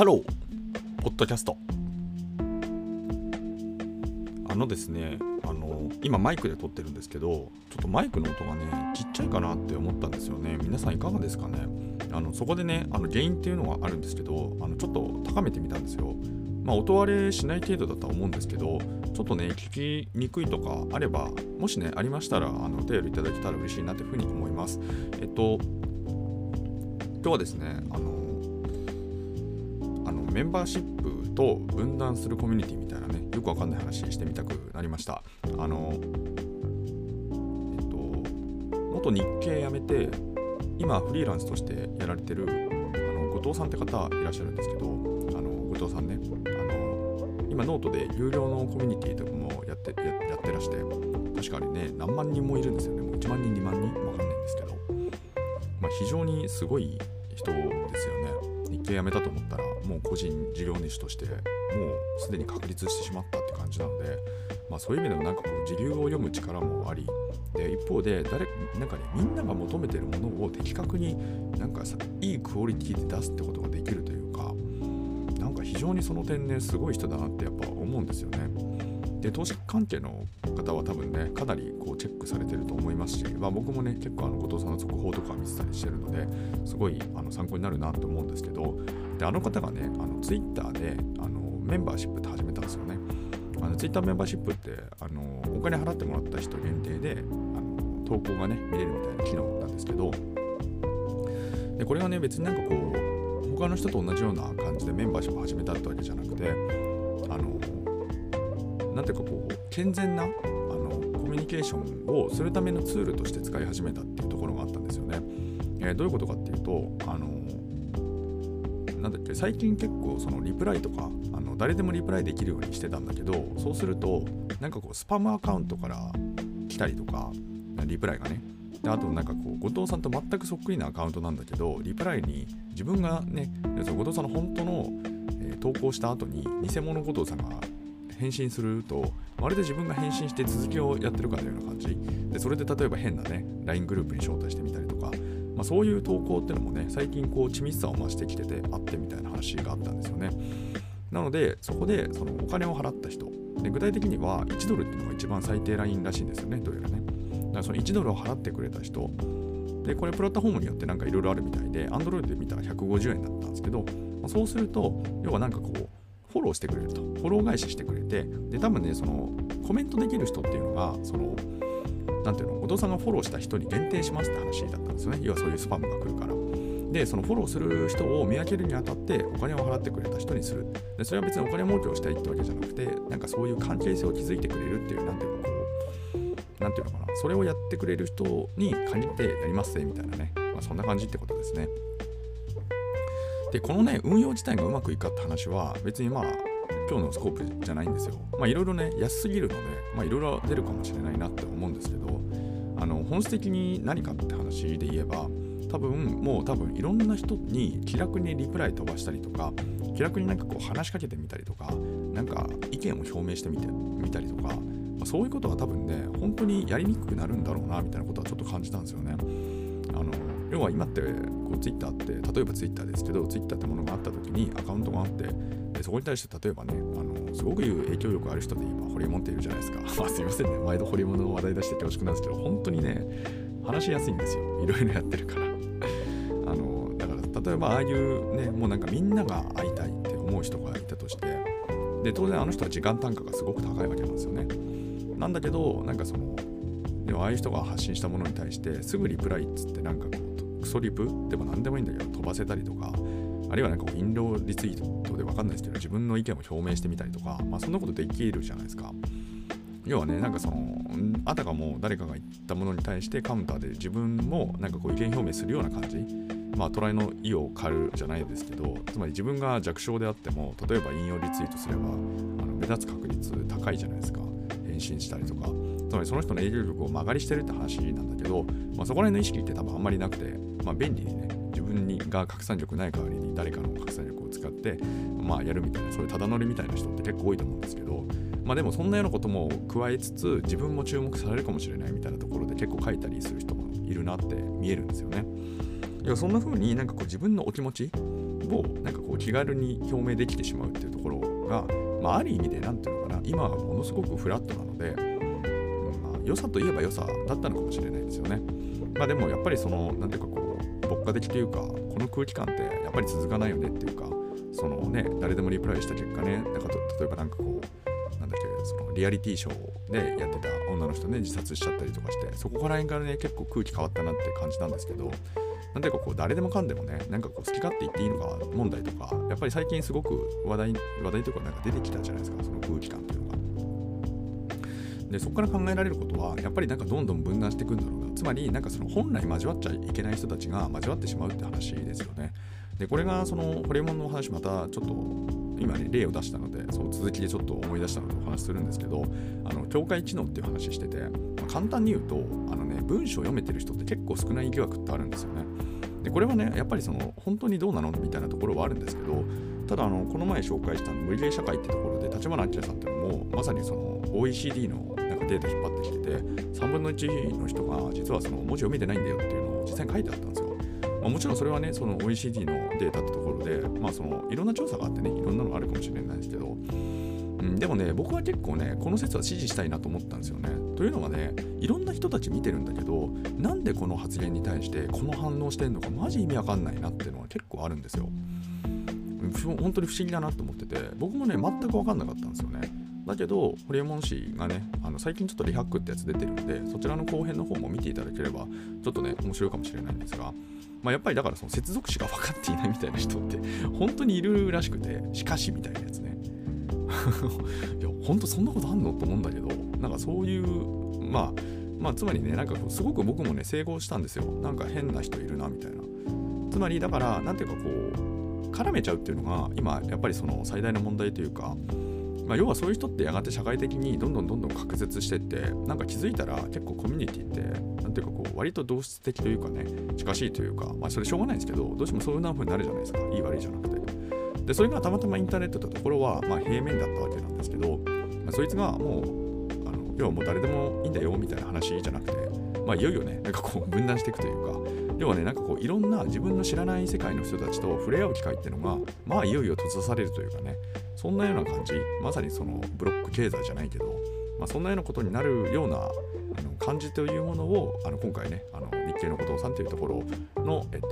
ハロー、ポッドキャスト。あのですね、あの今マイクで撮ってるんですけど、ちょっとマイクの音がね、ちっちゃいかなって思ったんですよね。皆さんいかがですかね？あのそこでね、あの原因っていうのがあるんですけど、あのちょっと高めてみたんですよ。まあ、音割れしない程度だとは思うんですけど、ちょっとね、聞きにくいとかあれば、もしね、ありましたら、あのお便りいただけたら嬉しいなというふうに思います。えっと、今日はですね、あのメンバーシップと分断するコミュニティみたいなねよくわかんない話してみたくなりました。あのえっと元日経辞めて今フリーランスとしてやられてるあの後藤さんって方いらっしゃるんですけどあの後藤さんねあの今ノートで有料のコミュニティとかもやってややってらして確かにね何万人もいるんですよね。もう1万人2万人わかんないんですけど、まあ、非常にすごい人ですよね。定辞めたと思ったらもう個人事業主としてもうすでに確立してしまったって感じなので、まあ、そういう意味でもなんかこう時流を読む力もありで一方で誰なんかねみんなが求めてるものを的確になんかさいいクオリティで出すってことができるというかなんか非常にその点ねすごい人だなってやっぱ思うんですよね。で投資関係の方は多分ねかなりこうチェックされてると思いますし、まあ、僕もね結構あの後藤さんの続報とか見てたりしてるのですごいあの参考になるなと思うんですけどであの方がねあのツイッターであのメンバーシップって始めたんですよね。あのツイッターメンバーシップってあのお金払ってもらった人限定であの投稿がね見れるみたいな機能なんですけどでこれがね別になんかこう他の人と同じような感じでメンバーシップ始めたってわけじゃなくてなんていうかこう健全なあのコミュニケーションをするためのツールとして使い始めたっていうところがあったんですよね。えー、どういうことかっていうとあのなんだっけ最近結構そのリプライとかあの誰でもリプライできるようにしてたんだけどそうするとなんかこうスパムアカウントから来たりとかリプライがねであとなんかこう後藤さんと全くそっくりなアカウントなんだけどリプライに自分がねその後藤さんの本当の、えー、投稿した後に偽物後藤さんが返信するとまるで自分が返信して続きをやってるかのような感じ。でそれで例えば変なね LINE グループに招待してみたりとか。まあ、そういう投稿ってのもね最近こう緻密さを増してきててあってみたいな話があったんですよね。なのでそこでそのお金を払った人。で具体的には1ドルっていうのが一番最低ラインらしいんですよねどうやらね。だからその1ドルを払ってくれた人。でこれプラットフォームによってなんかいろいろあるみたいで Android で見たら150円だったんですけど、まあ、そうすると要はなんかこうフォローしてくれるとフォロー返ししてくれてで多分ねそのコメントできる人っていうのがそのなんていうの、お父さんがフォローした人に限定しますって話だったんですよね。要はそういうスパムが来るから。で、そのフォローする人を見分けるにあたってお金を払ってくれた人にする。で、それは別にお金儲けをしたいってわけじゃなくて、なんかそういう関係性を築いてくれるっていう、なんていうの、こう、なんていうのかな、それをやってくれる人に限ってやりますね、みたいなね。まあ、そんな感じってことですね。で、このね、運用自体がうまくいくかって話は、別にまあ、今日のスコープじゃないんですよ。まあいろいろね、安すぎるので、まあいろいろ出るかもしれないなって思うんですけど、あの本質的に何かって話で言えば、多分もう多分いろんな人に気楽にリプライ飛ばしたりとか、気楽になんかこう話しかけてみたりとか、なんか意見を表明してみてみたりとか、ま、そういうことは多分ね、本当にやりにくくなるんだろうなみたいなことはちょっと感じたんですよね。あの要は今ってこう Twitter って例えば Twitter ですけど Twitter ってものがあった時にアカウントがあってでそこに対して例えばねあのすごく言う影響力ある人で今ホリエモンっているじゃないですか。すいませんね。毎度ホリエモンの話題出して恐縮なんですけど本当にね話しやすいんですよ。いろいろやってるから。あのだから例えばああいうねもうなんかみんなが会いたいって思う人がいたとしてで当然あの人は時間単価がすごく高いわけなんですよね。なんだけどなんかそのでもああいう人が発信したものに対してすぐリプライっつってなんかこうクソリプでも何でもいいんだけど飛ばせたりとかあるいはなんかこう引用リツイートで分かんないですけど自分の意見を表明してみたりとか、まあ、そんなことできるじゃないですか。要はね、なんかその、あたかも誰かが言ったものに対してカウンターで自分もなんかこう意見表明するような感じ、まあ、トライの意を狩るじゃないですけど、つまり自分が弱小であっても、例えば引用リツイートすれば、あの目立つ確率高いじゃないですか。返信したりとか。つまりその人の影響力を曲がりしてるって話なんだけど、まあ、そこら辺の意識って多分あんまりなくて、まあ、便利にね、自分にが拡散力ない代わりに誰かの拡散力を使って、まあ、やるみたいなそういうただ乗りみたいな人って結構多いと思うんですけど、まあ、でもそんなようなことも加えつつ自分も注目されるかもしれないみたいなところで結構書いたりする人もいるなって見えるんですよね。いやそんな風になんかこう自分のお気持ちをなんかこう気軽に表明できてしまうっていうところが、まあ、ある意味で何ていうのかな今はものすごくフラットなので、良さといえば良さだったのかもしれないですよね。まあでもやっぱりその何ていうかこう牧歌的というかこの空気感ってやっぱり続かないよねっていうかそのね誰でもリプライした結果ねなんか例えばなんかこうなんだっけそのリアリティショーでやってた女の人ね自殺しちゃったりとかしてそこから辺からね結構空気変わったなって感じなんですけどなんていうかこう誰でもかんでもねなんかこう好き勝手言っていいのか問題とかやっぱり最近すごく話題話題とかなんか出てきたじゃないですかその空気感というのが。でそこから考えられることはやっぱりなんかどんどん分断していくんだろうなつまりなんかその本来交わっちゃいけない人たちが交わってしまうって話ですよね。でこれがそのホリエモンの話またちょっと今ね例を出したのでその続きでちょっと思い出したのでお話しするんですけどあの境界知能っていう話してて、まあ、簡単に言うとあのね文章を読めてる人って結構少ない疑惑ってあるんですよね。でこれはねやっぱりその本当にどうなのみたいなところはあるんですけどただあのこの前紹介した無理ゲー社会ってところで立花明さんっていうのもまさにその OECD のかデータ引っ張ってきてて3分の1の人が実はその文字読めてないんだよっていうのを実際に書いてあったんですよ。まあ、もちろんそれはねその OECD のデータってところで、まあ、そのいろんな調査があってねいろんなのがあるかもしれないですけど、うん、でもね僕は結構ねこの説は支持したいなと思ったんですよね。というのはねいろんな人たち見てるんだけどなんでこの発言に対してこの反応してんのかマジ意味わかんないなっていうのは結構あるんですよ。本当に不思議だなと思ってて僕もね全く分かんなかったんですよね。だけど、ホリエモン氏がね、あの最近ちょっとリハックってやつ出てるんで、そちらの後編の方も見ていただければ、ちょっとね、面白いかもしれないんですが、まあ、やっぱりだからその接続詞が分かっていないみたいな人って本当にいるらしくてしかしみたいなやつね。いや本当そんなことあんのと思うんだけどなんかそういうまあまあつまりねなんかすごく僕もね整合したんですよ。なんか変な人いるなみたいな。つまりだからなんていうかこう絡めちゃうっていうのが今やっぱりその最大の問題というかまあ、要はそういう人ってやがて社会的にどんどんどんどん隔絶してってなんか気づいたら結構コミュニティって何ていうかこう割と同質的というかね近しいというかまあそれしょうがないんですけどどうしてもそういう風になるじゃないですか。いい悪いじゃなくて。でそれがたまたまインターネットってところはまあ平面だったわけなんですけど、まあ、そいつがもうあの要はもう誰でもいいんだよみたいな話じゃなくてまあいよいよねなんかこう分断していくというか要はねなんかこういろんな自分の知らない世界の人たちと触れ合う機会っていうのがまあいよいよ閉ざされるというかねそんなような感じ。まさにそのブロック経済じゃないけど、まあ、そんなようなことになるようなあの感じというものをあの今回ねあの日経のことさんというところの、えっと、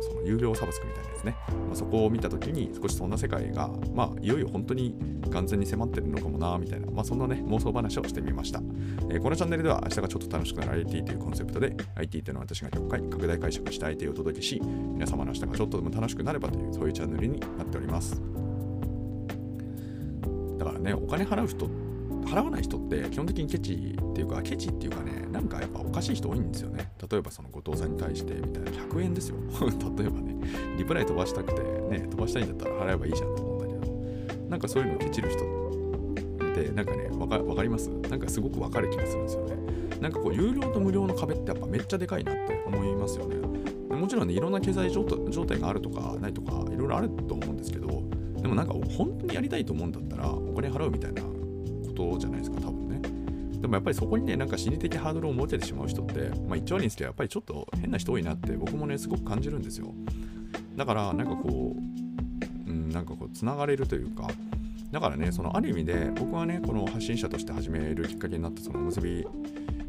その有料サブスクみたいなやつね、まあ、そこを見た時に少しそんな世界が、まあ、いよいよ本当に完全に迫ってるのかもなみたいな、まあ、そんなね妄想話をしてみました、えー、このチャンネルでは明日がちょっと楽しくなる IT というコンセプトで IT というのは私が極快拡大解釈した IT をお届けし皆様の明日がちょっとでも楽しくなればというそういうチャンネルになっております。だからねお金払う人払わない人って基本的にケチっていうかケチっていうかねなんかやっぱおかしい人多いんですよね。例えばその後藤さんに対してみたいな。100円ですよ。例えばねリプライ飛ばしたくてね飛ばしたいんだったら払えばいいじゃんと思うんだけど。なんかそういうのをケチる人ってなんかねわかります？なんかすごくわかる気がするんですよね。なんかこう有料と無料の壁ってやっぱめっちゃでかいなって思いますよね。もちろんねいろんな経済状態があるとかないとかいろいろあると思うんですけどでもなんか本当にやりたいと思うんだったらお金払うみたいなことじゃないですか多分ね。でもやっぱりそこにねなんか心理的ハードルを設けてしまう人ってまあ一応悪いんですけどやっぱりちょっと変な人多いなって僕もねすごく感じるんですよ。だからなんかこううんなんかこうつながれるというかだからねそのある意味で僕はねこの発信者として始めるきっかけになったその結び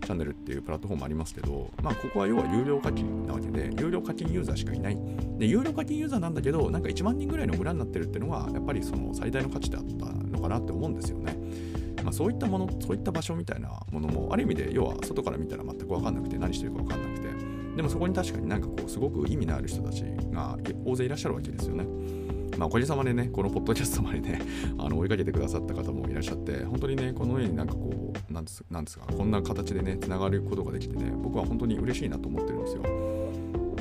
チャンネルっていうプラットフォームありますけど、まあ、ここは要は有料課金なわけで、有料課金ユーザーしかいない。で、有料課金ユーザーなんだけど、なんか1万人ぐらいの村になってるっていうのは、やっぱりその最大の価値だったのかなって思うんですよね。まあ、そういったもの、そういった場所みたいなものも、ある意味で、要は外から見たら全く分かんなくて、何してるか分かんなくて、でもそこに確かになんかこう、すごく意味のある人たちが大勢いらっしゃるわけですよね。まあ、おかげさまでね、このポッドキャストまでね、あの追いかけてくださった方もいらっしゃって、本当にね、このようになんかこう、なんですなんですか、こんな形でね、つながることができてね、僕は本当に嬉しいなと思ってるんですよ。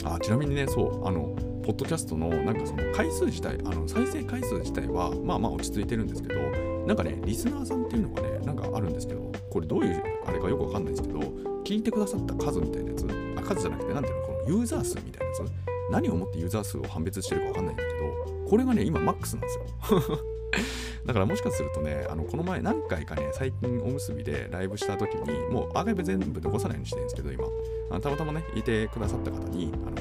あちなみにね、そう、あの、ポッドキャストのなんかその回数自体、あの再生回数自体は、まあまあ落ち着いてるんですけど、なんかね、リスナーさんっていうのがね、なんかあるんですけど、これどういうあれかよくわかんないですけど、聞いてくださった数みたいなやつ、あ数じゃなくて、なんていうの、このユーザー数みたいなやつ、何をもってユーザー数を判別してるかわかんないんだけど、これがね、今マックスなんですよ。だからもしかするとね、あのこの前何回かね、最近おむすびでライブした時に、もうアーカイブ全部残さないようにしてるんですけど、今、あのたまたまね、いてくださった方に、あの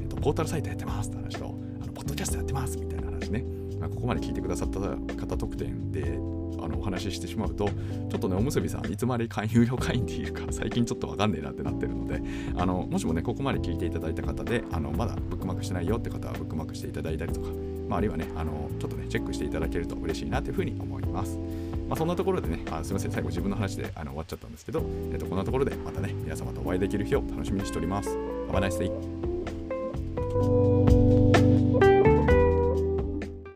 えっと、ポータルサイトやってますって話と、あのポッドキャストやってますみたいな話ね、まあ、ここまで聞いてくださった方特典であのお話ししてしまうとちょっとねおむすびさんいつまで勧誘用会員っていうか最近ちょっとわかんねえなってなってるのであのもしもねここまで聞いていただいた方であのまだブックマークしてないよって方はブックマークしていただいたりとか、まあ、あるいはねあのちょっとねチェックしていただけると嬉しいなというふうに思います。まあ、そんなところでね、あすみません、最後自分の話であの終わっちゃったんですけど、えっと、こんなところでまたね、皆様とお会いできる日を楽しみにしております。Have a nice day!